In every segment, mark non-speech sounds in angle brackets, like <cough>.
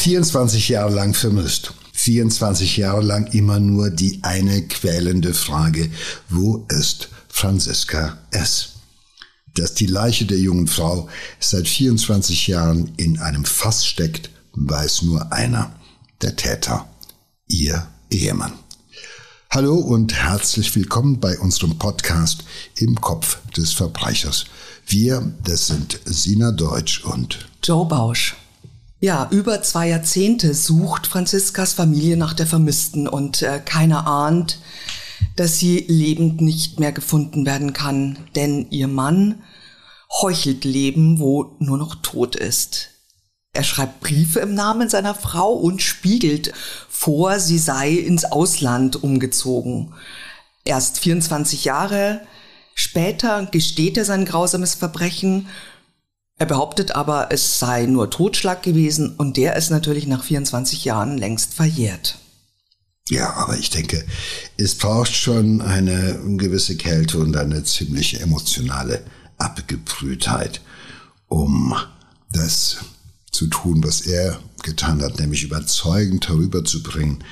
24 Jahre lang vermisst. 24 Jahre lang immer nur die eine quälende Frage, wo ist Franziska S.? Dass die Leiche der jungen Frau seit 24 Jahren in einem Fass steckt, weiß nur einer, der Täter, ihr Ehemann. Hallo und herzlich willkommen bei unserem Podcast Im Kopf des Verbrechers. Wir, das sind Sina Deutsch und Joe Bausch. Ja, über zwei Jahrzehnte sucht Franziskas Familie nach der Vermissten und äh, keiner ahnt, dass sie lebend nicht mehr gefunden werden kann, denn ihr Mann heuchelt Leben, wo nur noch tot ist. Er schreibt Briefe im Namen seiner Frau und spiegelt vor, sie sei ins Ausland umgezogen. Erst 24 Jahre später gesteht er sein grausames Verbrechen er behauptet aber, es sei nur Totschlag gewesen und der ist natürlich nach 24 Jahren längst verjährt. Ja, aber ich denke, es braucht schon eine gewisse Kälte und eine ziemlich emotionale Abgebrühtheit, um das zu tun, was er getan hat, nämlich überzeugend darüber zu bringen,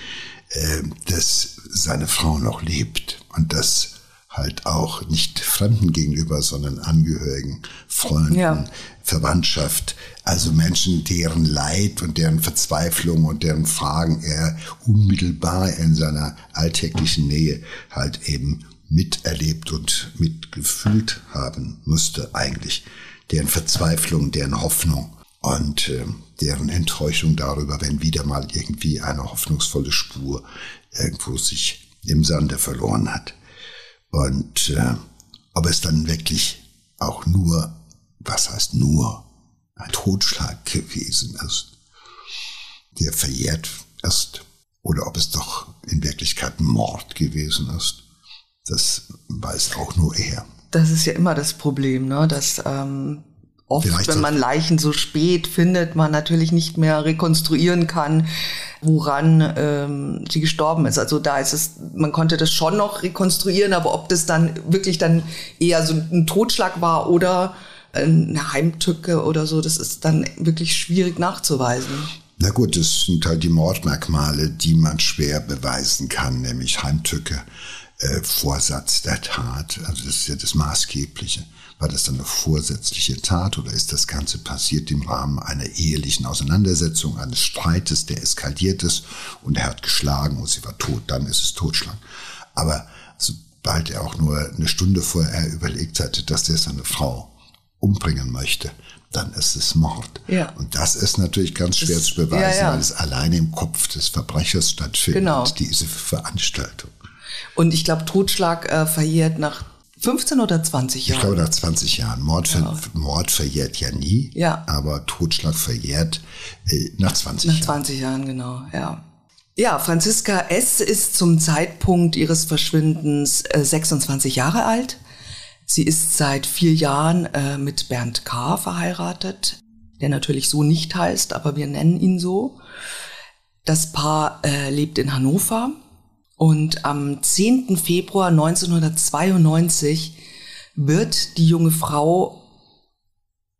äh, dass seine Frau noch lebt und dass halt auch nicht Fremden gegenüber, sondern Angehörigen, Freunden, ja. Verwandtschaft, also Menschen, deren Leid und deren Verzweiflung und deren Fragen er unmittelbar in seiner alltäglichen Nähe halt eben miterlebt und mitgefühlt haben musste eigentlich. Deren Verzweiflung, deren Hoffnung und äh, deren Enttäuschung darüber, wenn wieder mal irgendwie eine hoffnungsvolle Spur irgendwo sich im Sande verloren hat. Und äh, ob es dann wirklich auch nur, was heißt nur, ein Totschlag gewesen ist, der verjährt ist, oder ob es doch in Wirklichkeit Mord gewesen ist, das weiß auch nur er. Das ist ja immer das Problem, ne? dass ähm, Oft, Vielleicht wenn man Leichen so spät findet, man natürlich nicht mehr rekonstruieren kann, woran ähm, sie gestorben ist. Also da ist es, man konnte das schon noch rekonstruieren, aber ob das dann wirklich dann eher so ein Totschlag war oder eine Heimtücke oder so, das ist dann wirklich schwierig nachzuweisen. Na gut, das sind halt die Mordmerkmale, die man schwer beweisen kann, nämlich Heimtücke, äh, Vorsatz der Tat. Also das ist ja das Maßgebliche. War das dann eine vorsätzliche Tat oder ist das Ganze passiert im Rahmen einer ehelichen Auseinandersetzung, eines Streites, der eskaliert ist und er hat geschlagen und sie war tot, dann ist es Totschlag. Aber sobald er auch nur eine Stunde vorher überlegt hatte, dass er seine Frau umbringen möchte, dann ist es Mord. Ja. Und das ist natürlich ganz schwer das, zu beweisen, ja, ja. weil es alleine im Kopf des Verbrechers stattfindet, genau. diese Veranstaltung. Und ich glaube, Totschlag äh, verjährt nach 15 oder 20 Jahren? Ich glaube nach 20 Jahren. Mord, ver ja. Mord verjährt ja nie, ja. aber Totschlag verjährt äh, nach 20 nach Jahren. Nach 20 Jahren, genau, ja. Ja, Franziska S. ist zum Zeitpunkt ihres Verschwindens äh, 26 Jahre alt. Sie ist seit vier Jahren äh, mit Bernd K. verheiratet, der natürlich so nicht heißt, aber wir nennen ihn so. Das Paar äh, lebt in Hannover und am 10. Februar 1992 wird die junge Frau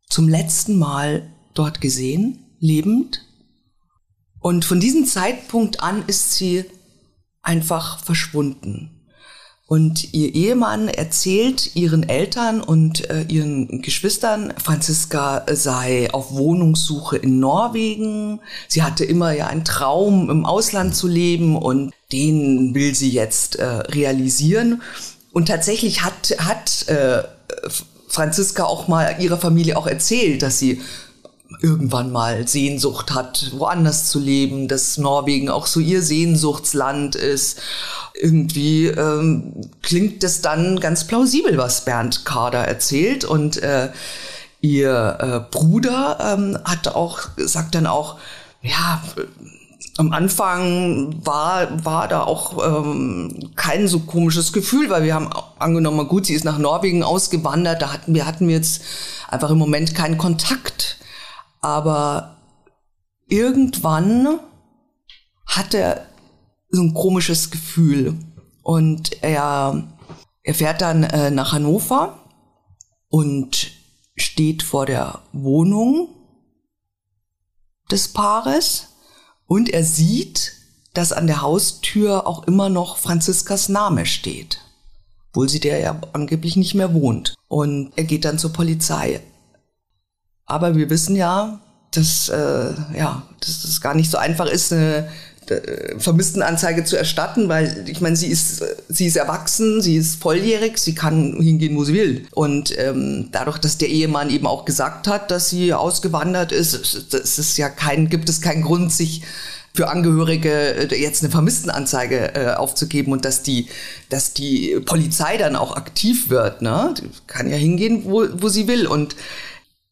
zum letzten Mal dort gesehen, lebend. Und von diesem Zeitpunkt an ist sie einfach verschwunden. Und ihr Ehemann erzählt ihren Eltern und äh, ihren Geschwistern, Franziska sei auf Wohnungssuche in Norwegen. Sie hatte immer ja einen Traum, im Ausland zu leben und den will sie jetzt äh, realisieren. Und tatsächlich hat, hat äh, Franziska auch mal ihrer Familie auch erzählt, dass sie irgendwann mal Sehnsucht hat, woanders zu leben, dass Norwegen auch so ihr Sehnsuchtsland ist. Irgendwie ähm, klingt das dann ganz plausibel, was Bernd Kader erzählt und äh, ihr äh, Bruder ähm, hat auch sagt dann auch, ja, am Anfang war, war da auch ähm, kein so komisches Gefühl, weil wir haben angenommen, gut, sie ist nach Norwegen ausgewandert, da hatten wir, hatten wir jetzt einfach im Moment keinen Kontakt. Aber irgendwann hat er so ein komisches Gefühl. Und er, er fährt dann äh, nach Hannover und steht vor der Wohnung des Paares. Und er sieht, dass an der Haustür auch immer noch Franziskas Name steht, obwohl sie der ja angeblich nicht mehr wohnt. Und er geht dann zur Polizei. Aber wir wissen ja, dass, äh, ja, dass es gar nicht so einfach ist, eine Vermisstenanzeige zu erstatten, weil ich meine, sie ist, sie ist erwachsen, sie ist volljährig, sie kann hingehen, wo sie will. Und ähm, dadurch, dass der Ehemann eben auch gesagt hat, dass sie ausgewandert ist, das ist ja kein, gibt es keinen Grund, sich für Angehörige äh, jetzt eine Vermisstenanzeige äh, aufzugeben und dass die, dass die Polizei dann auch aktiv wird. Ne? Die kann ja hingehen, wo, wo sie will. Und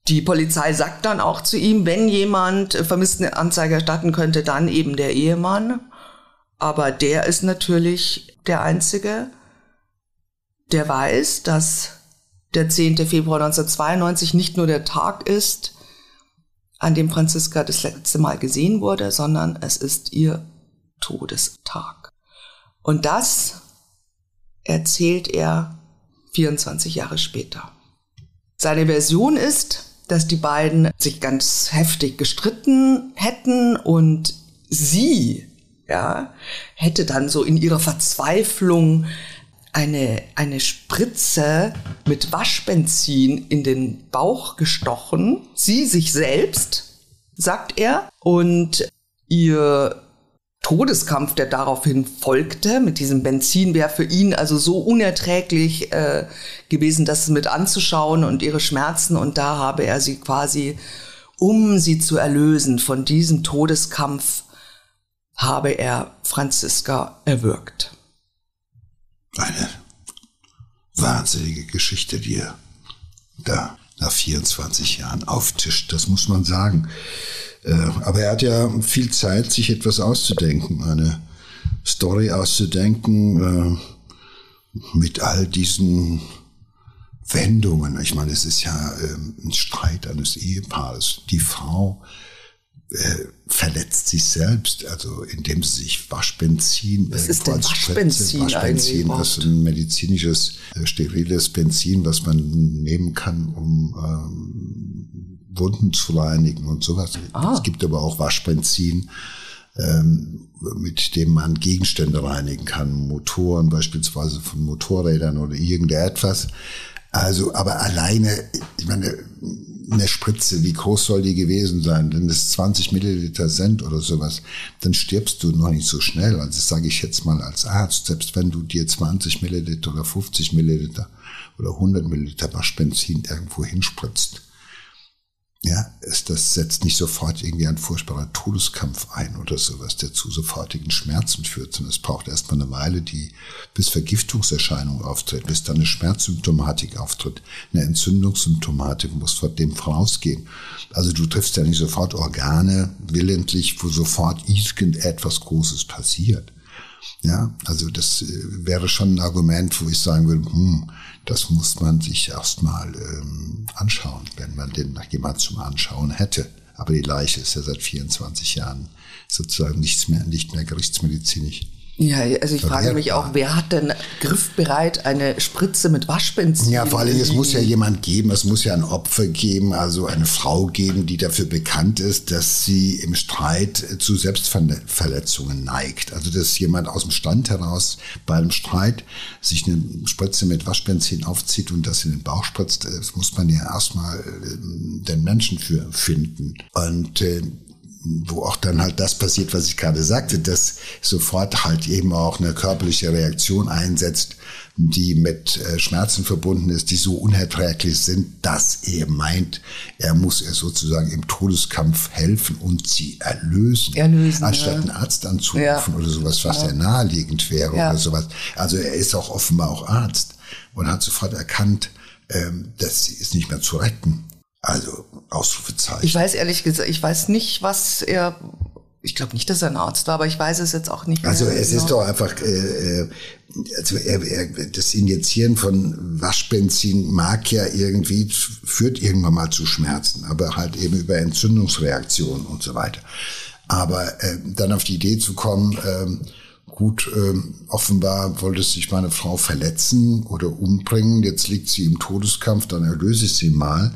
die Polizei sagt dann auch zu ihm, wenn jemand vermisst eine Anzeige erstatten könnte, dann eben der Ehemann. Aber der ist natürlich der Einzige, der weiß, dass der 10. Februar 1992 nicht nur der Tag ist, an dem Franziska das letzte Mal gesehen wurde, sondern es ist ihr Todestag. Und das erzählt er 24 Jahre später. Seine Version ist, dass die beiden sich ganz heftig gestritten hätten und sie, ja, hätte dann so in ihrer Verzweiflung eine, eine Spritze mit Waschbenzin in den Bauch gestochen. Sie sich selbst, sagt er, und ihr Todeskampf, der daraufhin folgte mit diesem Benzin, wäre für ihn also so unerträglich äh, gewesen, das mit anzuschauen und ihre Schmerzen. Und da habe er sie quasi, um sie zu erlösen von diesem Todeskampf, habe er Franziska erwürgt. Eine wahnsinnige Geschichte, die er da nach 24 Jahren auftischt, das muss man sagen. Äh, aber er hat ja viel Zeit, sich etwas auszudenken, eine Story auszudenken äh, mit all diesen Wendungen. Ich meine, es ist ja ähm, ein Streit eines Ehepaares. Die Frau äh, verletzt sich selbst, also indem sie sich Waschbenzin, was ist denn Waschbenzin, Waschbenzin, das ist ein medizinisches steriles Benzin, was man nehmen kann, um ähm, Wunden zu reinigen und sowas. Ah. Es gibt aber auch Waschbenzin, ähm, mit dem man Gegenstände reinigen kann, Motoren beispielsweise von Motorrädern oder irgendetwas. Also, aber alleine, ich meine, eine Spritze, wie groß soll die gewesen sein? Wenn es 20 Milliliter sind oder sowas, dann stirbst du noch nicht so schnell. Also das sage ich jetzt mal als Arzt, selbst wenn du dir 20 Milliliter oder 50 Milliliter oder 100 Milliliter Waschbenzin irgendwo hinspritzt, ja, ist, das setzt nicht sofort irgendwie ein furchtbarer Todeskampf ein oder sowas, der zu sofortigen Schmerzen führt, sondern es braucht erstmal eine Weile, die bis Vergiftungserscheinung auftritt, bis dann eine Schmerzsymptomatik auftritt, eine Entzündungssymptomatik muss vor dem vorausgehen. Also du triffst ja nicht sofort Organe willentlich, wo sofort irgendetwas Großes passiert. Ja, also das äh, wäre schon ein Argument, wo ich sagen würde, hm, das muss man sich erstmal ähm, anschauen, wenn man den nach jemand zum Anschauen hätte. Aber die Leiche ist ja seit 24 Jahren sozusagen nichts mehr, nicht mehr gerichtsmedizinisch ja, also ich frage mich auch, wer hat denn griffbereit eine Spritze mit Waschbenzin? Ja, vor allem, es muss ja jemand geben, es muss ja ein Opfer geben, also eine Frau geben, die dafür bekannt ist, dass sie im Streit zu Selbstverletzungen neigt. Also, dass jemand aus dem Stand heraus bei einem Streit sich eine Spritze mit Waschbenzin aufzieht und das in den Bauch spritzt, das muss man ja erstmal äh, den Menschen für finden. Und äh, wo auch dann halt das passiert, was ich gerade sagte, dass sofort halt eben auch eine körperliche Reaktion einsetzt, die mit äh, Schmerzen verbunden ist, die so unerträglich sind, dass er meint, er muss ihr sozusagen im Todeskampf helfen und sie erlösen, erlösen anstatt ja. einen Arzt anzurufen ja. oder sowas, was ja. ja naheliegend wäre oder sowas. Also er ist auch offenbar auch Arzt und hat sofort erkannt, ähm, dass sie ist nicht mehr zu retten. Also Ausrufezeichen. Ich weiß ehrlich gesagt, ich weiß nicht, was er. Ich glaube nicht, dass er ein Arzt war, aber ich weiß es jetzt auch nicht. Also es genau. ist doch einfach, äh, äh, also er, er, das Injizieren von Waschbenzin mag ja irgendwie, führt irgendwann mal zu Schmerzen, aber halt eben über Entzündungsreaktionen und so weiter. Aber äh, dann auf die Idee zu kommen, äh, gut, äh, offenbar wollte sich meine Frau verletzen oder umbringen, jetzt liegt sie im Todeskampf, dann erlöse ich sie mal.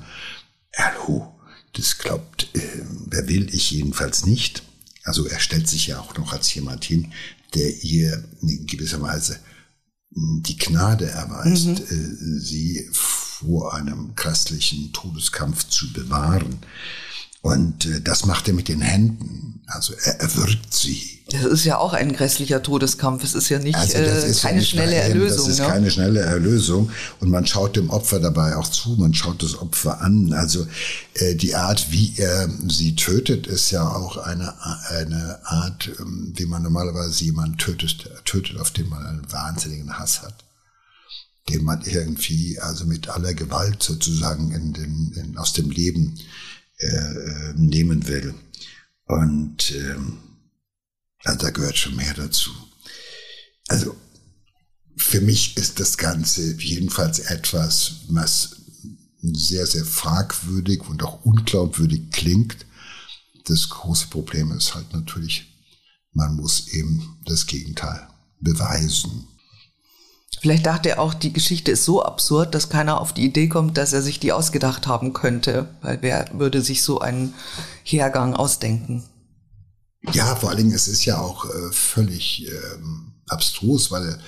Hallo, das glaubt, äh, wer will ich jedenfalls nicht. Also er stellt sich ja auch noch als jemand hin, der ihr in gewisser Weise die Gnade erweist, mhm. Äh, sie vor einem grässlichen Todeskampf zu bewahren. Und äh, das macht er mit den Händen. Also er erwürgt sie. Das ist ja auch ein grässlicher Todeskampf. Es ist ja nicht also äh, keine nicht schnelle Erlösung. Das ist ne? keine schnelle Erlösung. Und man schaut dem Opfer dabei auch zu. Man schaut das Opfer an. Also äh, die Art, wie er sie tötet, ist ja auch eine, eine Art, ähm, wie man normalerweise jemanden tötet, tötet, auf den man einen wahnsinnigen Hass hat den man irgendwie also mit aller Gewalt sozusagen in den, in, aus dem Leben äh, nehmen will. Und ähm, also da gehört schon mehr dazu. Also für mich ist das Ganze jedenfalls etwas, was sehr, sehr fragwürdig und auch unglaubwürdig klingt. Das große Problem ist halt natürlich, man muss eben das Gegenteil beweisen. Vielleicht dachte er auch, die Geschichte ist so absurd, dass keiner auf die Idee kommt, dass er sich die ausgedacht haben könnte. Weil wer würde sich so einen Hergang ausdenken? Ja, vor allen Dingen, es ist ja auch äh, völlig ähm, abstrus, weil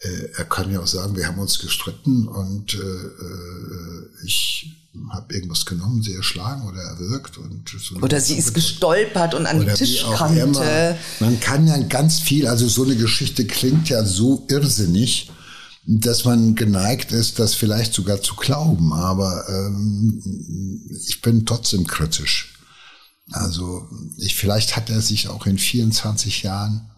äh, er kann ja auch sagen, wir haben uns gestritten und äh, äh ich habe irgendwas genommen, sie erschlagen oder erwürgt und so oder sie ist gestolpert und an den Tisch kannte. Man kann ja ganz viel, also so eine Geschichte klingt ja so irrsinnig dass man geneigt ist, das vielleicht sogar zu glauben. Aber ähm, ich bin trotzdem kritisch. Also ich, vielleicht hat er sich auch in 24 Jahren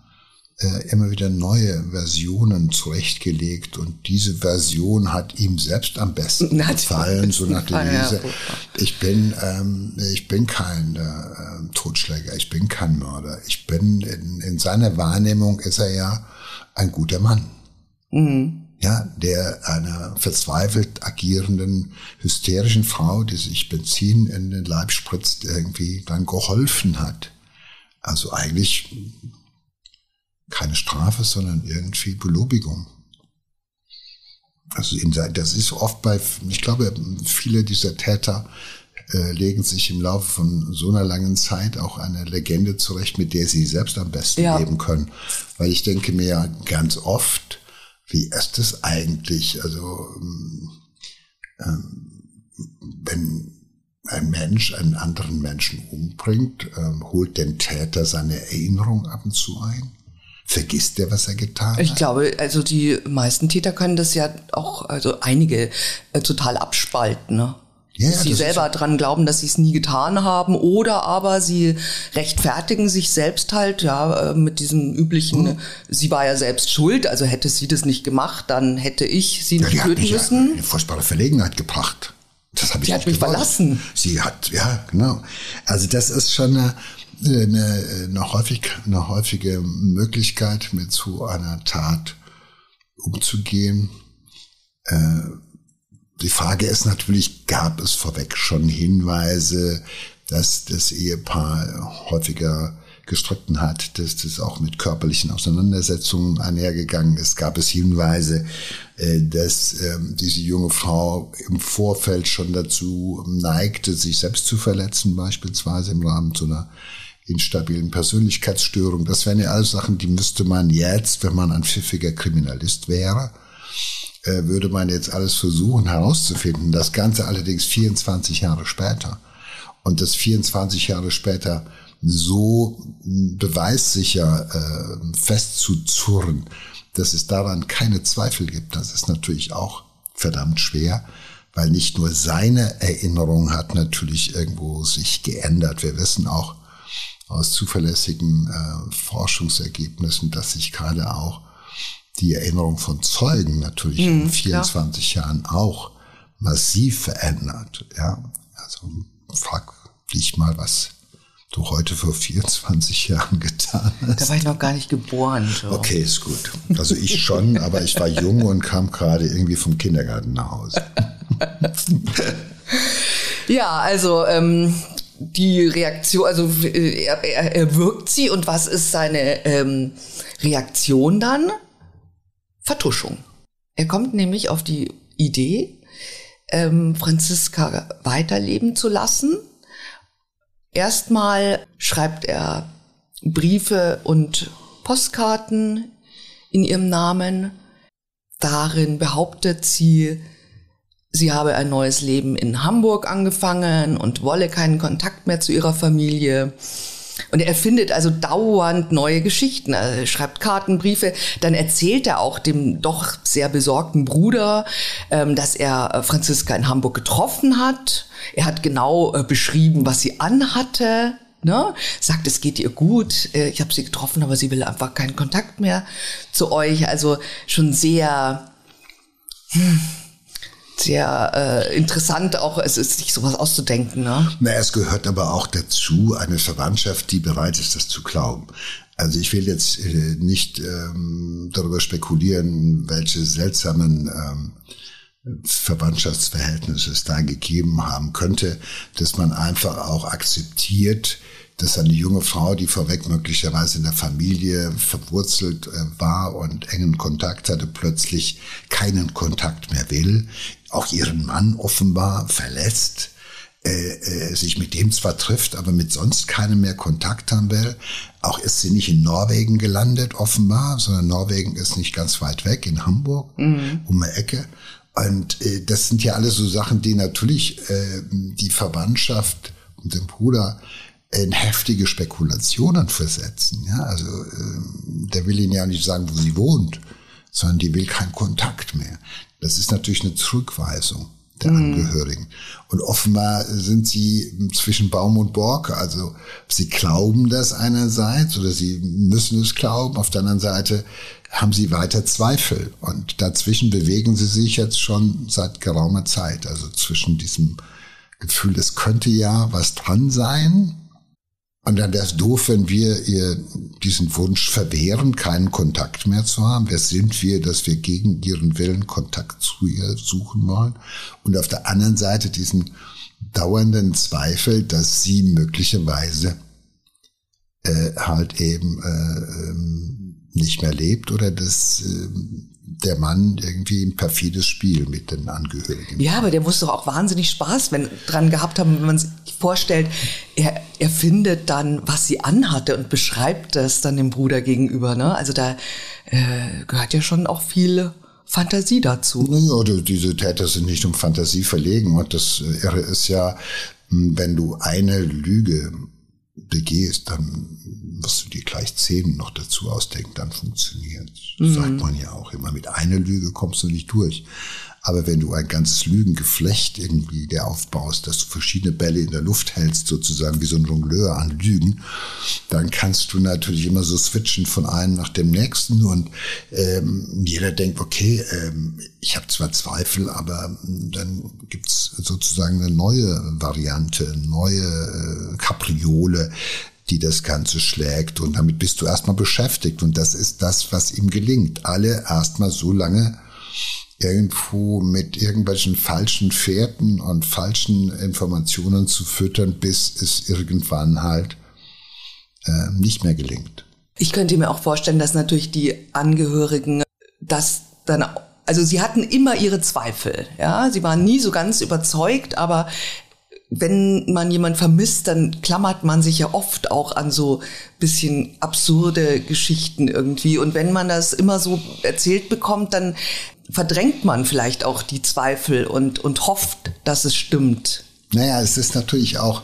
äh, immer wieder neue Versionen zurechtgelegt und diese Version hat ihm selbst am besten gefallen, so nach der Devise. Ich bin, ähm, ich bin kein äh, Totschläger, ich bin kein Mörder. Ich bin in, in seiner Wahrnehmung ist er ja ein guter Mann. Mhm ja, der einer verzweifelt agierenden, hysterischen Frau, die sich Benzin in den Leib spritzt, irgendwie dann geholfen hat. Also eigentlich keine Strafe, sondern irgendwie Belobigung. Also das ist oft bei, ich glaube, viele dieser Täter äh, legen sich im Laufe von so einer langen Zeit auch eine Legende zurecht, mit der sie selbst am besten ja. leben können. Weil ich denke mir ganz oft, wie ist es eigentlich? Also, ähm, ähm, wenn ein Mensch einen anderen Menschen umbringt, ähm, holt den Täter seine Erinnerung ab und zu ein? Vergisst er, was er getan hat? Ich glaube, also die meisten Täter können das ja auch, also einige äh, total abspalten. Ne? Ja, ja, sie selber dran glauben, dass sie es nie getan haben, oder aber sie rechtfertigen sich selbst halt, ja, äh, mit diesem üblichen, hm. sie war ja selbst schuld, also hätte sie das nicht gemacht, dann hätte ich sie nicht ja, töten müssen. eine furchtbare Verlegenheit gebracht. Das habe ich sie hat mich gewollt. verlassen. Sie hat, ja, genau. Also das ist schon eine, eine, eine, häufig, eine häufige Möglichkeit, mit so einer Tat umzugehen. Äh, die Frage ist natürlich, gab es vorweg schon Hinweise, dass das Ehepaar häufiger gestritten hat, dass das auch mit körperlichen Auseinandersetzungen einhergegangen ist. Gab es Hinweise, äh, dass ähm, diese junge Frau im Vorfeld schon dazu neigte, sich selbst zu verletzen, beispielsweise im Rahmen so einer instabilen Persönlichkeitsstörung. Das wären ja alles Sachen, die müsste man jetzt, wenn man ein pfiffiger Kriminalist wäre, äh, würde man jetzt alles versuchen herauszufinden. Das Ganze allerdings 24 Jahre später. Und das 24 Jahre später so beweissicher äh, festzuzurren, dass es daran keine Zweifel gibt, das ist natürlich auch verdammt schwer, weil nicht nur seine Erinnerung hat natürlich irgendwo sich geändert. Wir wissen auch aus zuverlässigen äh, Forschungsergebnissen, dass sich gerade auch die Erinnerung von Zeugen natürlich mhm, in 24 klar. Jahren auch massiv verändert. Ja, also frag dich mal, was du heute vor 24 Jahren getan hast. Da war ich noch gar nicht geboren. Joe. Okay, ist gut. Also ich schon, <laughs> aber ich war jung und kam gerade irgendwie vom Kindergarten nach Hause. <laughs> ja, also ähm, die Reaktion, also äh, er, er, er wirkt sie und was ist seine ähm, Reaktion dann? Vertuschung. Er kommt nämlich auf die Idee, ähm, Franziska weiterleben zu lassen. Erstmal schreibt er Briefe und Postkarten in ihrem Namen. Darin behauptet sie, sie habe ein neues Leben in Hamburg angefangen und wolle keinen Kontakt mehr zu ihrer Familie. Und er findet also dauernd neue Geschichten. Er schreibt Kartenbriefe. Dann erzählt er auch dem doch sehr besorgten Bruder, ähm, dass er äh, Franziska in Hamburg getroffen hat. Er hat genau äh, beschrieben, was sie anhatte. Ne? Sagt, es geht ihr gut. Äh, ich habe sie getroffen, aber sie will einfach keinen Kontakt mehr zu euch. Also schon sehr. Hm sehr äh, interessant, auch es ist sich sowas auszudenken. Ne? Na, es gehört aber auch dazu eine Verwandtschaft, die bereit ist, das zu glauben. Also ich will jetzt äh, nicht ähm, darüber spekulieren, welche seltsamen ähm, Verwandtschaftsverhältnisse es da gegeben haben könnte, dass man einfach auch akzeptiert, dass eine junge Frau, die vorweg möglicherweise in der Familie verwurzelt äh, war und engen Kontakt hatte, plötzlich keinen Kontakt mehr will, auch ihren Mann offenbar verlässt, äh, äh, sich mit dem zwar trifft, aber mit sonst keinem mehr Kontakt haben will. Auch ist sie nicht in Norwegen gelandet, offenbar, sondern Norwegen ist nicht ganz weit weg, in Hamburg, mhm. um eine Ecke. Und äh, das sind ja alles so Sachen, die natürlich äh, die Verwandtschaft und den Bruder in heftige Spekulationen versetzen. Ja, also äh, der will ihnen ja nicht sagen, wo sie wohnt, sondern die will keinen Kontakt mehr. Das ist natürlich eine Zurückweisung der mhm. Angehörigen. Und offenbar sind sie zwischen Baum und Borke. Also sie glauben das einerseits oder sie müssen es glauben. Auf der anderen Seite haben sie weiter Zweifel. Und dazwischen bewegen sie sich jetzt schon seit geraumer Zeit. Also zwischen diesem Gefühl, es könnte ja was dran sein, und dann wäre es doof, wenn wir ihr diesen Wunsch verwehren, keinen Kontakt mehr zu haben. Wer sind wir, dass wir gegen ihren Willen Kontakt zu ihr suchen wollen? Und auf der anderen Seite diesen dauernden Zweifel, dass sie möglicherweise äh, halt eben äh, ähm, nicht mehr lebt oder dass äh, der Mann irgendwie ein perfides Spiel mit den Angehörigen. Ja, aber der muss doch auch wahnsinnig Spaß wenn, dran gehabt haben, wenn man sich vorstellt, er, er findet dann, was sie anhatte und beschreibt das dann dem Bruder gegenüber. Ne? Also da äh, gehört ja schon auch viel Fantasie dazu. Naja, diese Täter sind nicht um Fantasie verlegen. Und das Irre ist ja, wenn du eine Lüge begehst, dann wirst du dir gleich zehn noch dazu ausdenken, dann funktioniert. Mhm. Sagt man ja auch immer. Mit einer Lüge kommst du nicht durch. Aber wenn du ein ganzes Lügengeflecht irgendwie der aufbaust, dass du verschiedene Bälle in der Luft hältst, sozusagen wie so ein Jongleur an Lügen, dann kannst du natürlich immer so switchen von einem nach dem nächsten und ähm, jeder denkt, okay, ähm, ich habe zwar Zweifel, aber dann gibt's sozusagen eine neue Variante, neue äh, Kapriole, die das Ganze schlägt. Und damit bist du erstmal beschäftigt. Und das ist das, was ihm gelingt. Alle erstmal so lange irgendwo mit irgendwelchen falschen Fährten und falschen Informationen zu füttern, bis es irgendwann halt äh, nicht mehr gelingt. Ich könnte mir auch vorstellen, dass natürlich die Angehörigen das dann also sie hatten immer ihre Zweifel, ja, sie waren nie so ganz überzeugt, aber wenn man jemand vermisst, dann klammert man sich ja oft auch an so bisschen absurde Geschichten irgendwie. Und wenn man das immer so erzählt bekommt, dann verdrängt man vielleicht auch die Zweifel und, und hofft, dass es stimmt. Naja, es ist natürlich auch,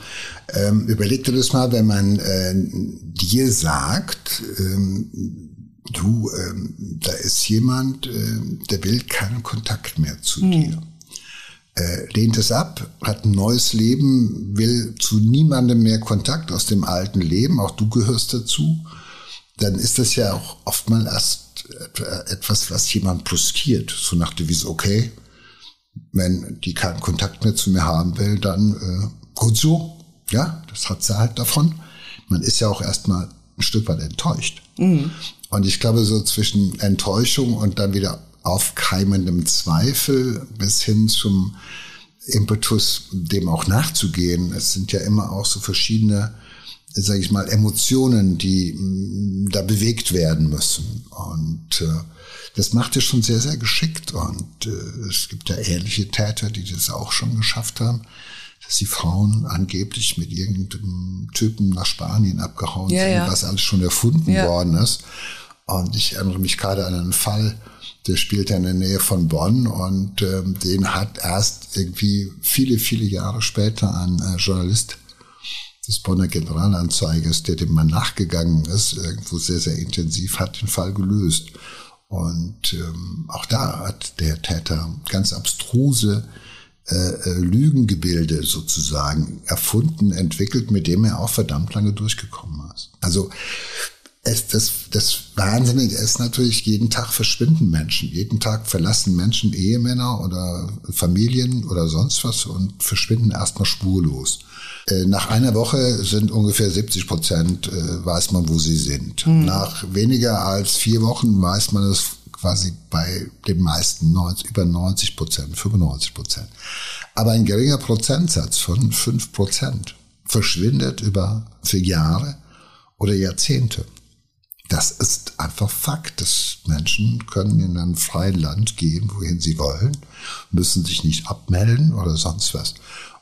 ähm, überleg dir das mal, wenn man äh, dir sagt, ähm, du, ähm, da ist jemand, äh, der will keinen Kontakt mehr zu hm. dir äh, lehnt es ab, hat ein neues Leben, will zu niemandem mehr Kontakt aus dem alten Leben, auch du gehörst dazu, dann ist das ja auch oftmals erst etwas, was jemand brüskiert, so nach der Devise, okay, wenn die keinen Kontakt mehr zu mir haben will, dann äh, gut so, ja, das hat sie halt davon. Man ist ja auch erstmal ein Stück weit enttäuscht. Mhm. Und ich glaube, so zwischen Enttäuschung und dann wieder aufkeimendem Zweifel bis hin zum Impetus, dem auch nachzugehen. Es sind ja immer auch so verschiedene, sage ich mal, Emotionen, die mm, da bewegt werden müssen. Und äh, das macht er schon sehr, sehr geschickt. Und äh, es gibt ja ähnliche Täter, die das auch schon geschafft haben. dass die Frauen angeblich mit irgendeinem Typen nach Spanien abgehauen Ja, sind, ja. was alles schon erfunden Ja. worden ist. Und ich erinnere mich gerade an einen Fall, der spielt ja in der Nähe von Bonn und ähm, den hat erst irgendwie viele, viele Jahre später ein äh, Journalist des Bonner Generalanzeigers, der dem mal nachgegangen ist, irgendwo sehr, sehr intensiv, hat den Fall gelöst. Und ähm, auch da hat der Täter ganz abstruse äh, äh, Lügengebilde sozusagen erfunden, entwickelt, mit dem er auch verdammt lange durchgekommen ist. Also es, das, das Wahnsinnige ist natürlich, jeden Tag verschwinden Menschen. Jeden Tag verlassen Menschen Ehemänner oder Familien oder sonst was und verschwinden erstmal spurlos. Äh, Nach einer Woche sind ungefähr 70 Prozent, äh, weiß man, wo sie sind. Nach weniger als vier Wochen weiß man es quasi bei den meisten 90, über 90 Prozent, 95 Prozent. Aber ein geringer Prozentsatz von 5 Prozent verschwindet über für Jahre oder Jahrzehnte. Das ist einfach Fakt. Das Menschen können in ein freies Land gehen, wohin sie wollen, müssen sich nicht abmelden oder sonst was.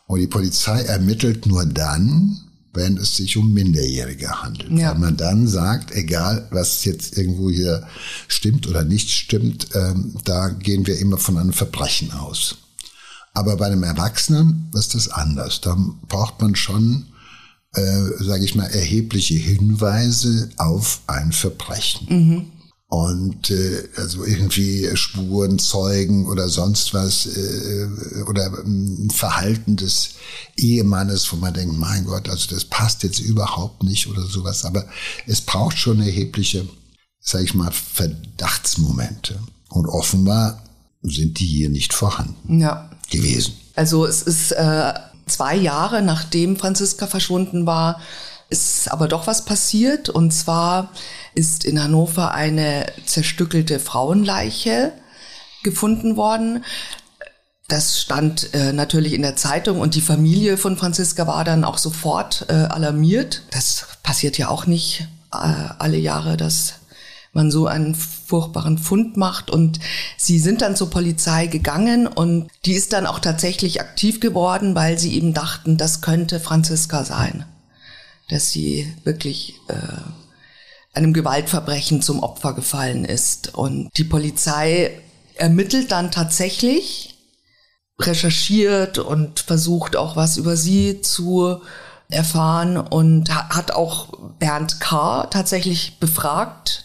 Und die Polizei ermittelt nur dann, wenn es sich um Minderjährige handelt. Ja. Weil man dann sagt, egal was jetzt irgendwo hier stimmt oder nicht stimmt, ähm, da gehen wir immer von einem Verbrechen aus. Aber bei einem Erwachsenen ist das anders. Da braucht man schon äh, sage ich mal, erhebliche Hinweise auf ein Verbrechen. Und äh, also irgendwie Spuren, Zeugen oder sonst was äh, oder ein Verhalten des Ehemannes, wo man denkt, mein Gott, also das passt jetzt überhaupt nicht oder sowas. Aber es braucht schon erhebliche, sage ich mal, Verdachtsmomente. Und offenbar sind die hier nicht vorhanden Ja. gewesen. Also es ist äh, zwei Jahre nachdem Franziska verschwunden war, ist aber doch was passiert. Und zwar ist in Hannover eine zerstückelte Frauenleiche gefunden worden. Das stand äh, natürlich in der Zeitung und die Familie von Franziska war dann auch sofort äh, alarmiert. Das passiert ja auch nicht äh, alle Jahre, dass man so einen furchtbaren Fund macht. Und sie sind dann zur Polizei gegangen und die ist dann auch tatsächlich aktiv geworden, weil sie eben dachten, das könnte Franziska sein. Dass sie wirklich äh, einem Gewaltverbrechen zum Opfer gefallen ist. Und die Polizei ermittelt dann tatsächlich, recherchiert und versucht auch was über sie zu erfahren und ha- hat auch Bernd K. tatsächlich befragt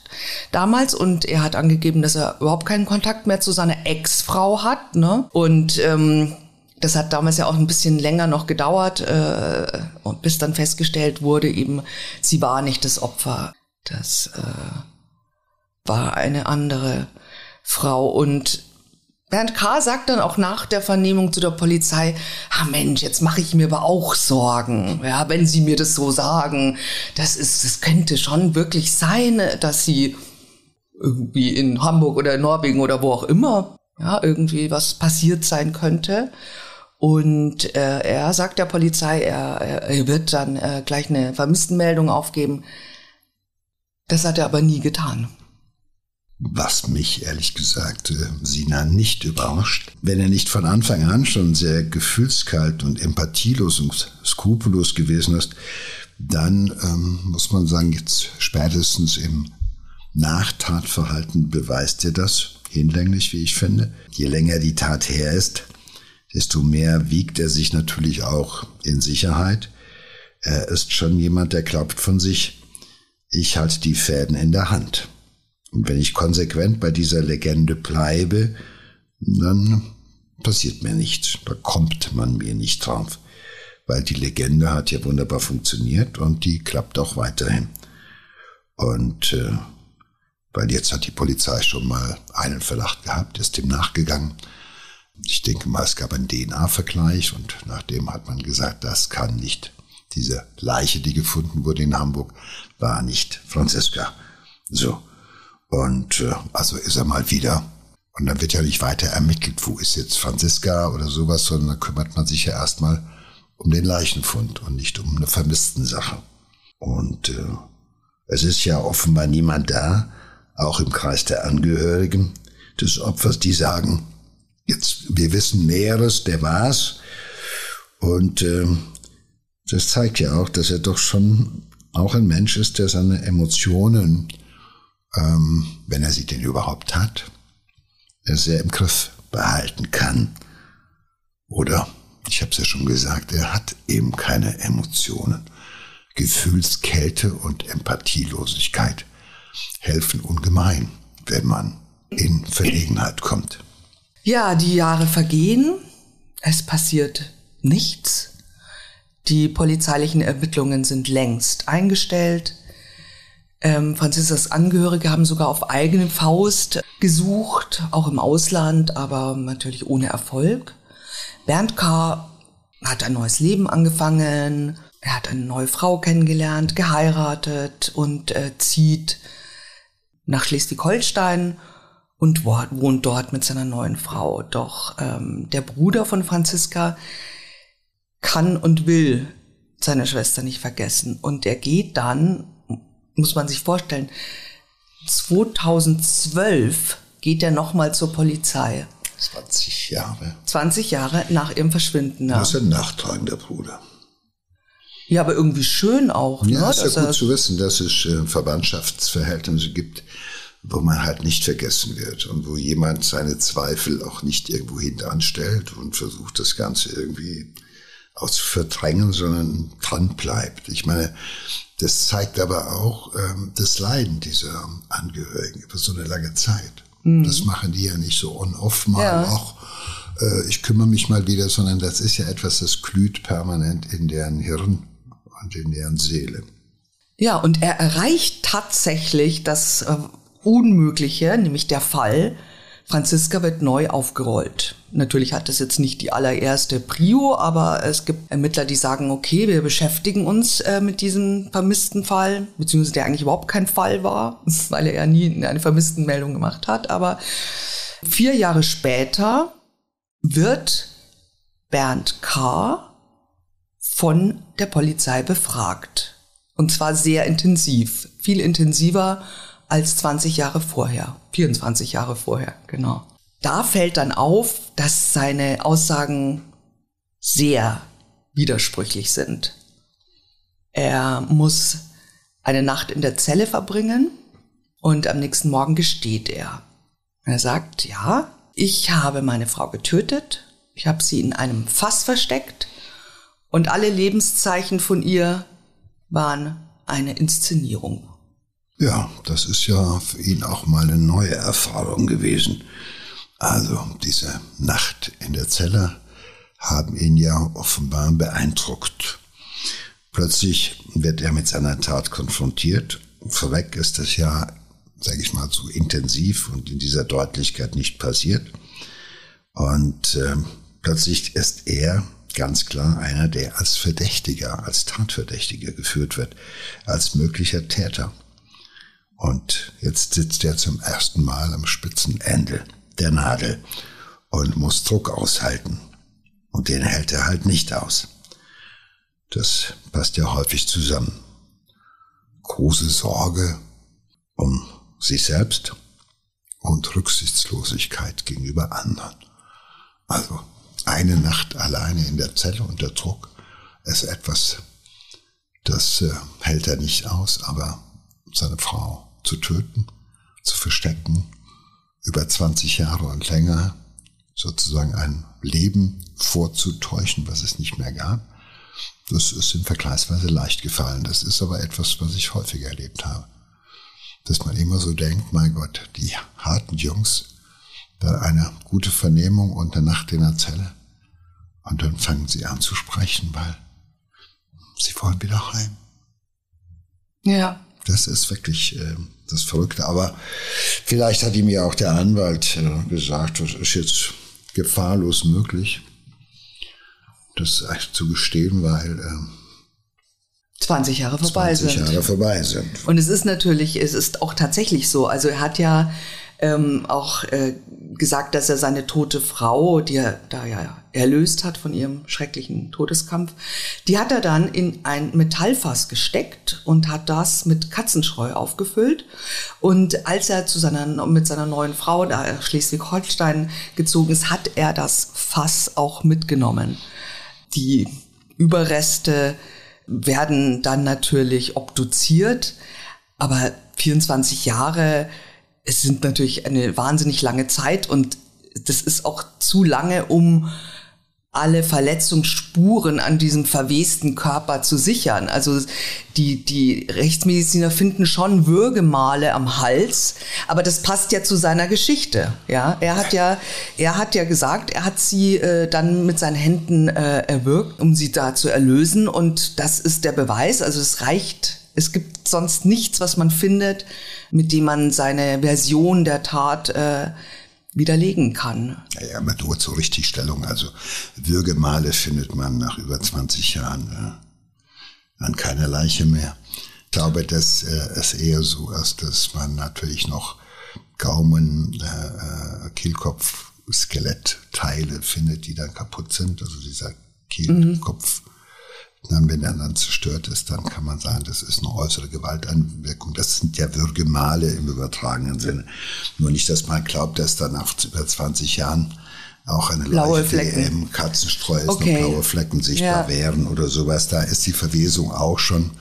damals und er hat angegeben, dass er überhaupt keinen Kontakt mehr zu seiner Ex-Frau hat. Ne? Und ähm, das hat damals ja auch ein bisschen länger noch gedauert, äh, und bis dann festgestellt wurde, eben, sie war nicht das Opfer. Das äh, war eine andere Frau. Und Bernd K. sagt dann auch nach der Vernehmung zu der Polizei, ah Mensch, jetzt mache ich mir aber auch Sorgen, ja, wenn Sie mir das so sagen. Das ist, das könnte schon wirklich sein, dass Sie irgendwie in Hamburg oder in Norwegen oder wo auch immer, ja, irgendwie was passiert sein könnte. Und äh, er sagt der Polizei, er, er, wird dann äh, gleich eine Vermisstenmeldung aufgeben. Das hat er aber nie getan. Was mich ehrlich gesagt äh, Sina nicht überrascht. Wenn er nicht von Anfang an schon sehr gefühlskalt und empathielos und skrupellos gewesen ist, dann ähm, muss man sagen, jetzt spätestens im Nachtatverhalten beweist er das hinlänglich, wie ich finde. Je länger die Tat her ist, desto mehr wiegt er sich natürlich auch in Sicherheit. Er ist schon jemand, der glaubt von sich, ich halte die Fäden in der Hand. Wenn ich konsequent bei dieser Legende bleibe, dann passiert mir nichts. Da kommt man mir nicht drauf. Weil die Legende hat ja wunderbar funktioniert und die klappt auch weiterhin. Und äh, weil jetzt hat die Polizei schon mal einen Verdacht gehabt, ist dem nachgegangen. Ich denke mal, es gab einen DNA-Vergleich und nachdem hat man gesagt, das kann nicht. Diese Leiche, die gefunden wurde in Hamburg, war nicht Franziska. So. Und äh, also ist er mal wieder. Und dann wird ja nicht weiter ermittelt, wo ist jetzt Franziska oder sowas, sondern dann kümmert man sich ja erstmal um den Leichenfund und nicht um eine vermissten Sache. Und äh, es ist ja offenbar niemand da, auch im Kreis der Angehörigen des Opfers, die sagen, jetzt, wir wissen Näheres, der war's. Und äh, das zeigt ja auch, dass er doch schon auch ein Mensch ist, der seine Emotionen, ähm, wenn er sie denn überhaupt hat, sehr im Griff behalten kann. Oder, ich habe es ja schon gesagt, er hat eben keine Emotionen. Gefühlskälte und Empathielosigkeit helfen ungemein, wenn man in Verlegenheit kommt. Ja, die Jahre vergehen, es passiert nichts. Die polizeilichen Ermittlungen sind längst eingestellt. Ähm, Franziskas Angehörige haben sogar auf eigene Faust gesucht, auch im Ausland, aber natürlich ohne Erfolg. Bernd K. hat ein neues Leben angefangen. Er hat eine neue Frau kennengelernt, geheiratet und äh, zieht nach Schleswig-Holstein und wohnt dort mit seiner neuen Frau. Doch ähm, der Bruder von Franziska kann und will seine Schwester nicht vergessen. Und er geht dann, muss man sich vorstellen, 2012 geht er nochmal zur Polizei. 20 Jahre. 20 Jahre nach ihrem Verschwinden. Ja. Das ist ein nachtragender Bruder. Ja, aber irgendwie schön auch. Ja, ne? ist ja gut zu wissen, dass es äh, Verwandtschaftsverhältnisse gibt, wo man halt nicht vergessen wird und wo jemand seine Zweifel auch nicht irgendwo hintanstellt und versucht, das Ganze irgendwie aus verdrängen, sondern dran bleibt. Ich meine, das zeigt aber auch ähm, das Leiden dieser Angehörigen über so eine lange Zeit. Mhm. Das machen die ja nicht so on-off mal ja. auch. Äh, ich kümmere mich mal wieder, sondern das ist ja etwas, das glüht permanent in deren Hirn und in deren Seele. Ja, und er erreicht tatsächlich das äh, Unmögliche, nämlich der Fall, Franziska wird neu aufgerollt. Natürlich hat das jetzt nicht die allererste Prio, aber es gibt Ermittler, die sagen, okay, wir beschäftigen uns äh, mit diesem vermissten Fall, beziehungsweise der eigentlich überhaupt kein Fall war, <laughs> weil er ja nie eine vermissten Meldung gemacht hat. Aber vier Jahre später wird Bernd K. von der Polizei befragt. Und zwar sehr intensiv, viel intensiver als 20 Jahre vorher, 24 Jahre vorher, genau. Da fällt dann auf, dass seine Aussagen sehr widersprüchlich sind. Er muss eine Nacht in der Zelle verbringen und am nächsten Morgen gesteht er. Er sagt, ja, ich habe meine Frau getötet, ich habe sie in einem Fass versteckt und alle Lebenszeichen von ihr waren eine Inszenierung. Ja, das ist ja für ihn auch mal eine neue Erfahrung gewesen. Also diese Nacht in der Zelle haben ihn ja offenbar beeindruckt. Plötzlich wird er mit seiner Tat konfrontiert. Vorweg ist das ja, sage ich mal, so intensiv und in dieser Deutlichkeit nicht passiert. Und äh, plötzlich ist er ganz klar einer, der als Verdächtiger, als Tatverdächtiger geführt wird, als möglicher Täter. Und jetzt sitzt er zum ersten Mal am spitzen Ende der Nadel und muss Druck aushalten. Und den hält er halt nicht aus. Das passt ja häufig zusammen. Große Sorge um sich selbst und Rücksichtslosigkeit gegenüber anderen. Also eine Nacht alleine in der Zelle unter Druck ist etwas, das äh, hält er nicht aus, aber seine Frau zu töten, zu verstecken, über 20 Jahre und länger sozusagen ein Leben vorzutäuschen, was es nicht mehr gab. Das ist ihm vergleichsweise leicht gefallen. Das ist aber etwas, was ich häufiger erlebt habe. Dass man immer so denkt, mein Gott, die harten Jungs, da eine gute Vernehmung und eine Nacht in der Zelle. Und dann fangen sie an zu sprechen, weil sie wollen wieder heim. Ja. Das ist wirklich äh, das Verrückte. Aber vielleicht hat ihm ja auch der Anwalt äh, gesagt, das ist jetzt gefahrlos möglich, das zu gestehen, weil äh, 20 Jahre vorbei 20 sind. Jahre vorbei sind. Und es ist natürlich, es ist auch tatsächlich so. Also er hat ja ähm, auch äh, gesagt, dass er seine tote Frau, die er da ja erlöst hat von ihrem schrecklichen Todeskampf, die hat er dann in ein Metallfass gesteckt und hat das mit Katzenschreu aufgefüllt. Und als er zu seiner, mit seiner neuen Frau da Schleswig-Holstein gezogen ist, hat er das Fass auch mitgenommen. die Überreste werden dann natürlich obduziert, aber 24 Jahre, es sind natürlich eine wahnsinnig lange Zeit und das ist auch zu lange, um alle Verletzungsspuren an diesem verwesten Körper zu sichern. Also die, die Rechtsmediziner finden schon Würgemale am Hals, aber das passt ja zu seiner Geschichte. Ja, er hat ja, er hat ja gesagt, er hat sie äh, dann mit seinen Händen äh, erwürgt, um sie da zu erlösen und das ist der Beweis. Also es reicht. Es gibt sonst nichts, was man findet, mit dem man seine Version der Tat äh, widerlegen kann. Ja, ja, aber nur zur Richtigstellung. Also Würgemale findet man nach über 20 Jahren äh, an keiner Leiche mehr. Ich glaube, dass äh, es eher so ist, dass man natürlich noch Gaumen, äh, äh Kehlkopf, Skelettteile findet, die dann kaputt sind. Also dieser Kehlkopf. Mhm dann, wenn er dann zerstört ist, dann kann man sagen, das ist eine äußere Gewalteinwirkung. Das sind ja Würgemale im übertragenen Sinne. Nur nicht, dass man glaubt, dass dann nach über 20 Jahren auch eine blaue leichte Flecken. Katzenstreu ist, okay. noch blaue Flecken sichtbar ja. wären oder sowas. Da ist die Verwesung auch schon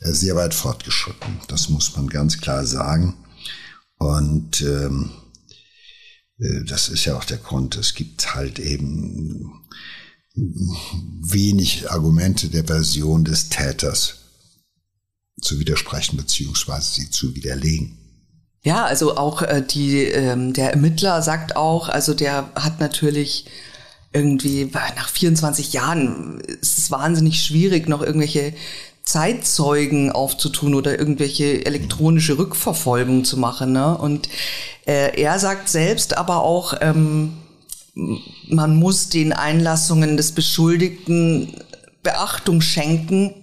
äh, sehr weit fortgeschritten. Das muss man ganz klar sagen. Und ähm, äh, das ist ja auch der Grund. Es gibt halt eben wenig Argumente der Version des Täters zu widersprechen beziehungsweise sie zu widerlegen. Ja, also auch äh, die, ähm, der Ermittler sagt auch, also der hat natürlich irgendwie nach 24 Jahren ist es wahnsinnig schwierig, noch irgendwelche Zeitzeugen aufzutun oder irgendwelche elektronische Rückverfolgung zu machen. Ne? Und äh, er sagt selbst aber auch, ähm, man muss den Einlassungen des Beschuldigten Beachtung schenken.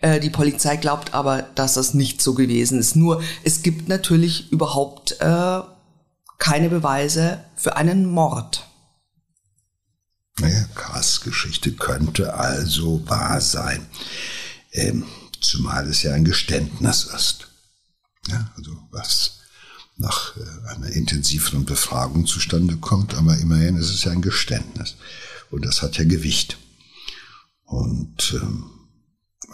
Äh, die Polizei glaubt aber, dass das nicht so gewesen ist. Nur es gibt natürlich überhaupt äh, keine Beweise für einen Mord. Naja, Kars Geschichte könnte also wahr sein. Ähm, zumal es ja ein Geständnis ist. Ja, also was nach äh, einer intensiveren Befragung zustande kommt, aber immerhin ist es ja ein Geständnis. Und das hat ja Gewicht. Und ähm,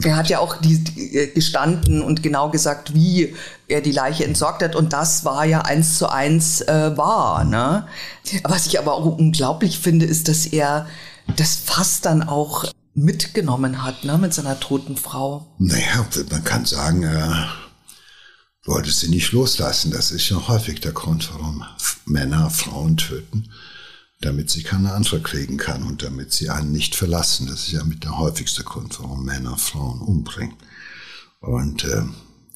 er hat ja auch die, die, äh, gestanden und genau gesagt, wie er die Leiche entsorgt hat. Und das war ja eins zu eins äh, wahr. Ne? Was ich aber auch unglaublich finde, ist, dass er das Fass dann auch mitgenommen hat ne, mit seiner toten Frau. Naja, man kann sagen, er wollte sie nicht loslassen. Das ist ja häufig der Grund, warum Männer Frauen töten, damit sie keine andere kriegen kann und damit sie einen nicht verlassen. Das ist ja mit der häufigste Grund, warum Männer Frauen umbringen. Und äh,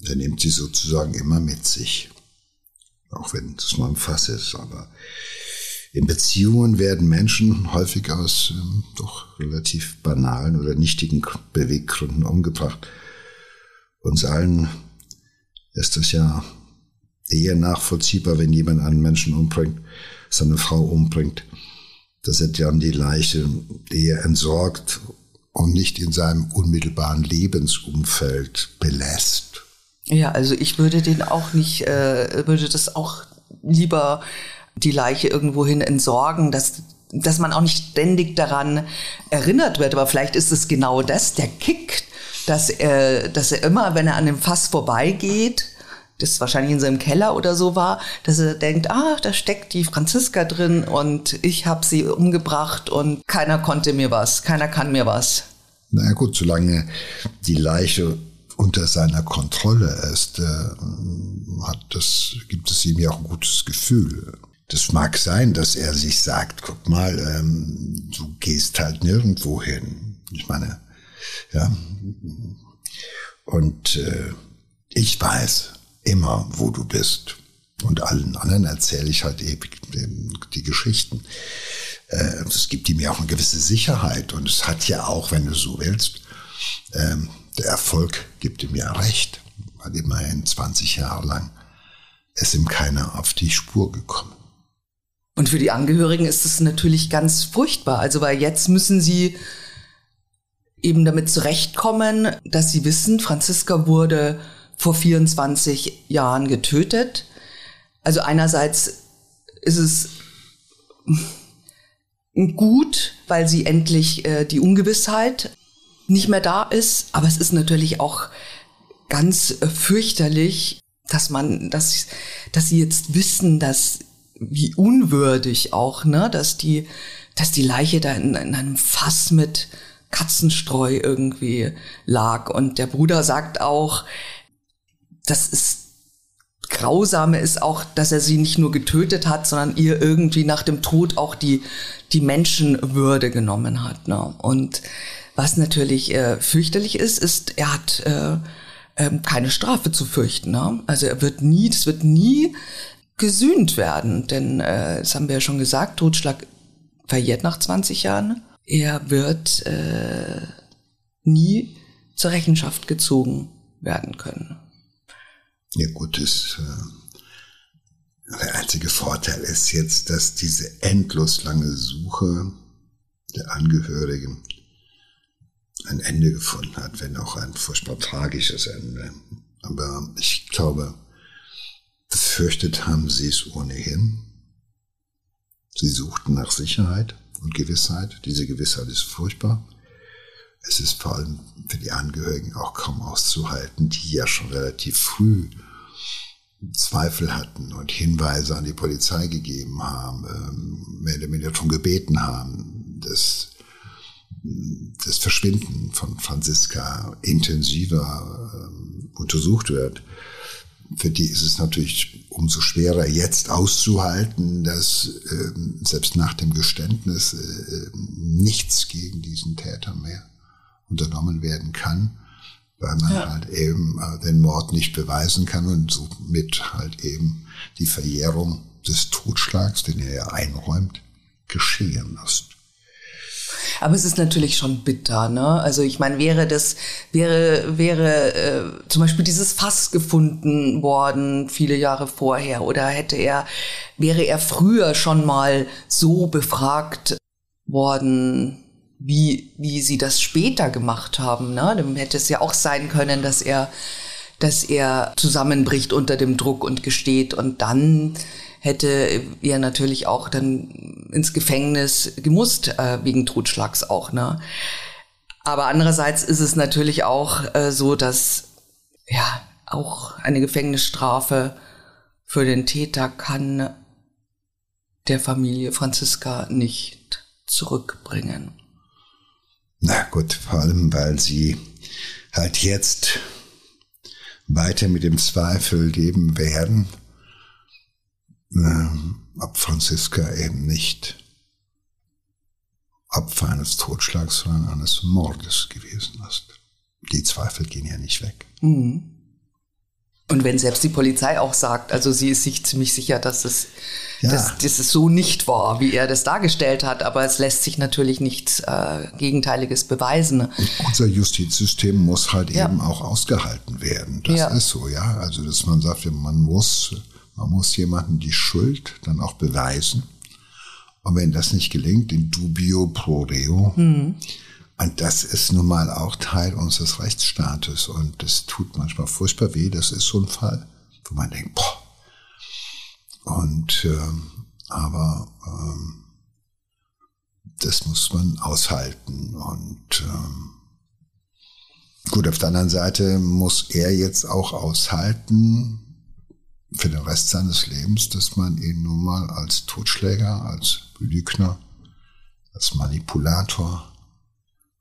er nimmt sie sozusagen immer mit sich. Auch wenn es nur ein Fass ist. Aber in Beziehungen werden Menschen häufig aus ähm, doch relativ banalen oder nichtigen Beweggründen umgebracht. Uns allen ist es ja eher nachvollziehbar, wenn jemand einen Menschen umbringt, seine Frau umbringt, dass er dann die Leiche eher entsorgt und nicht in seinem unmittelbaren Lebensumfeld belässt. Ja, also ich würde den auch nicht, äh, würde das auch lieber die Leiche irgendwohin entsorgen, dass dass man auch nicht ständig daran erinnert wird. Aber vielleicht ist es genau das, der Kick, dass er, dass er immer, wenn er an dem Fass vorbeigeht, das wahrscheinlich in seinem Keller oder so war, dass er denkt, ah, da steckt die Franziska drin und ich habe sie umgebracht und keiner konnte mir was, keiner kann mir was. Na gut, solange die Leiche unter seiner Kontrolle ist, äh, hat das, gibt es ihm ja auch ein gutes Gefühl. Das mag sein, dass er sich sagt, guck mal, ähm, du gehst halt nirgendwo hin. Ich meine, ja. Und äh, ich weiß immer, wo du bist. Und allen anderen erzähle ich halt eben die Geschichten. Es äh, gibt ihm ja auch eine gewisse Sicherheit und es hat ja auch, wenn du so willst, ähm, der Erfolg gibt ihm ja recht, weil immerhin 20 Jahre lang ist ihm keiner auf die Spur gekommen. Und für die Angehörigen ist es natürlich ganz furchtbar. Also weil jetzt müssen sie eben damit zurechtkommen, dass sie wissen, Franziska wurde vor 24 Jahren getötet. Also einerseits ist es gut, weil sie endlich äh, die Ungewissheit nicht mehr da ist. Aber es ist natürlich auch ganz äh, fürchterlich, dass man, dass, dass sie jetzt wissen, dass wie unwürdig auch, ne, dass die, dass die Leiche da in, in einem Fass mit Katzenstreu irgendwie lag. Und der Bruder sagt auch, das ist Grausame ist auch, dass er sie nicht nur getötet hat, sondern ihr irgendwie nach dem Tod auch die, die Menschenwürde genommen hat. Ne? Und was natürlich äh, fürchterlich ist, ist, er hat äh, äh, keine Strafe zu fürchten. Ne? Also er wird nie, das wird nie gesühnt werden, denn äh, das haben wir ja schon gesagt, Totschlag verjährt nach 20 Jahren. Er wird äh, nie zur Rechenschaft gezogen werden können. Ja gut, das, äh, der einzige Vorteil ist jetzt, dass diese endlos lange Suche der Angehörigen ein Ende gefunden hat, wenn auch ein furchtbar tragisches Ende. Aber ich glaube, befürchtet haben sie es ohnehin. Sie suchten nach Sicherheit und Gewissheit. Diese Gewissheit ist furchtbar. Es ist vor allem für die Angehörigen auch kaum auszuhalten, die ja schon relativ früh Zweifel hatten und Hinweise an die Polizei gegeben haben, ähm, mehr oder weniger darum gebeten haben, dass das Verschwinden von Franziska intensiver ähm, untersucht wird. Für die ist es natürlich umso schwerer jetzt auszuhalten, dass ähm, selbst nach dem Geständnis äh, nichts gegen diesen Täter mehr unternommen werden kann, weil man ja. halt eben äh, den Mord nicht beweisen kann und somit halt eben die Verjährung des Totschlags, den er ja einräumt, geschehen lässt. Aber es ist natürlich schon bitter, ne? Also ich meine, wäre das, wäre, wäre äh, zum Beispiel dieses Fass gefunden worden viele Jahre vorher oder hätte er, wäre er früher schon mal so befragt worden, wie, wie sie das später gemacht haben, ne? Dann hätte es ja auch sein können, dass er, dass er zusammenbricht unter dem Druck und gesteht und dann hätte er natürlich auch dann ins Gefängnis gemusst, äh, wegen Totschlags auch. Ne? Aber andererseits ist es natürlich auch äh, so, dass ja auch eine Gefängnisstrafe für den Täter kann der Familie Franziska nicht zurückbringen. Na gut, vor allem weil sie halt jetzt weiter mit dem Zweifel leben werden, ähm, ob Franziska eben nicht Opfer eines Totschlags, sondern eines Mordes gewesen ist. Die Zweifel gehen ja nicht weg. Mhm. Und wenn selbst die Polizei auch sagt, also sie ist sich ziemlich sicher, dass es, ja. dass, dass es so nicht war, wie er das dargestellt hat, aber es lässt sich natürlich nichts äh, Gegenteiliges beweisen. Und unser Justizsystem muss halt ja. eben auch ausgehalten werden. Das ja. ist so, ja. Also dass man sagt, man muss man muss jemanden die Schuld dann auch beweisen. Und wenn das nicht gelingt, in dubio pro reo, mhm. und das ist nun mal auch Teil unseres Rechtsstaates und das tut manchmal furchtbar weh, das ist so ein Fall, wo man denkt, boah. Und ähm, aber ähm, das muss man aushalten und ähm, gut, auf der anderen Seite muss er jetzt auch aushalten, für den Rest seines Lebens, dass man ihn nun mal als Totschläger, als Lügner, als Manipulator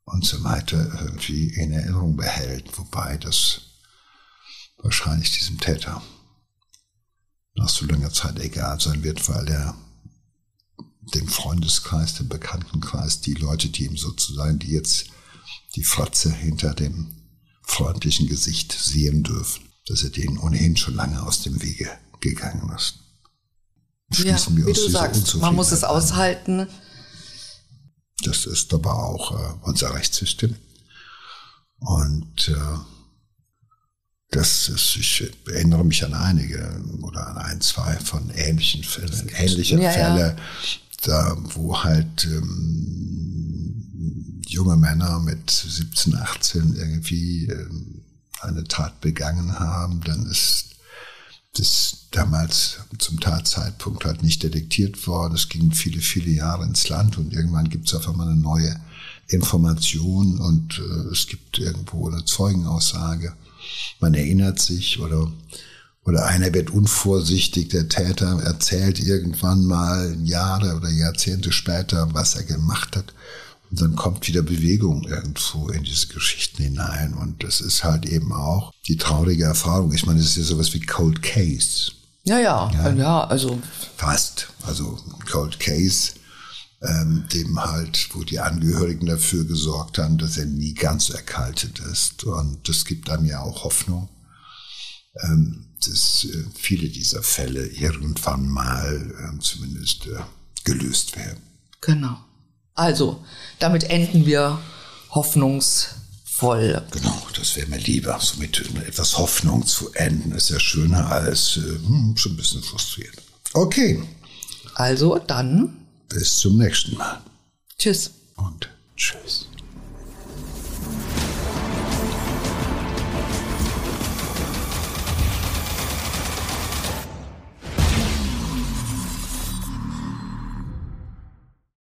und so weiter irgendwie in Erinnerung behält, wobei das wahrscheinlich diesem Täter nach so langer Zeit egal sein wird, weil er den Freundeskreis, den Bekanntenkreis, die Leute, die ihm sozusagen, die jetzt die Fratze hinter dem freundlichen Gesicht sehen dürfen, dass er denen ohnehin schon lange aus dem Wege gegangen ist. Schließen ja, wie du sagst, man muss es aushalten. Das ist aber auch äh, unser Rechtssystem. Und äh, das ist, ich erinnere mich an einige oder an ein, zwei von ähnlichen Fällen, ähnliche ja, Fälle, ja. da wo halt ähm, junge Männer mit 17, 18 irgendwie ähm, eine Tat begangen haben, dann ist das damals zum Tatzeitpunkt halt nicht detektiert worden. Es ging viele, viele Jahre ins Land und irgendwann gibt es auf einmal eine neue Information und äh, es gibt irgendwo eine Zeugenaussage. Man erinnert sich oder oder einer wird unvorsichtig, der Täter erzählt irgendwann mal Jahre oder Jahrzehnte später, was er gemacht hat. Und dann kommt wieder Bewegung irgendwo in diese Geschichten hinein. Und das ist halt eben auch die traurige Erfahrung. Ich meine, es ist ja sowas wie Cold Case. Ja, ja, ja, ja also. Fast. Also Cold Case, ähm, dem halt, wo die Angehörigen dafür gesorgt haben, dass er nie ganz erkaltet ist. Und das gibt einem ja auch Hoffnung. Ähm, dass äh, viele dieser Fälle irgendwann mal äh, zumindest äh, gelöst werden. Genau. Also, damit enden wir hoffnungsvoll. Genau, das wäre mir lieber. So mit etwas Hoffnung zu enden ist ja schöner als äh, hm, schon ein bisschen frustriert. Okay. Also dann. Bis zum nächsten Mal. Tschüss.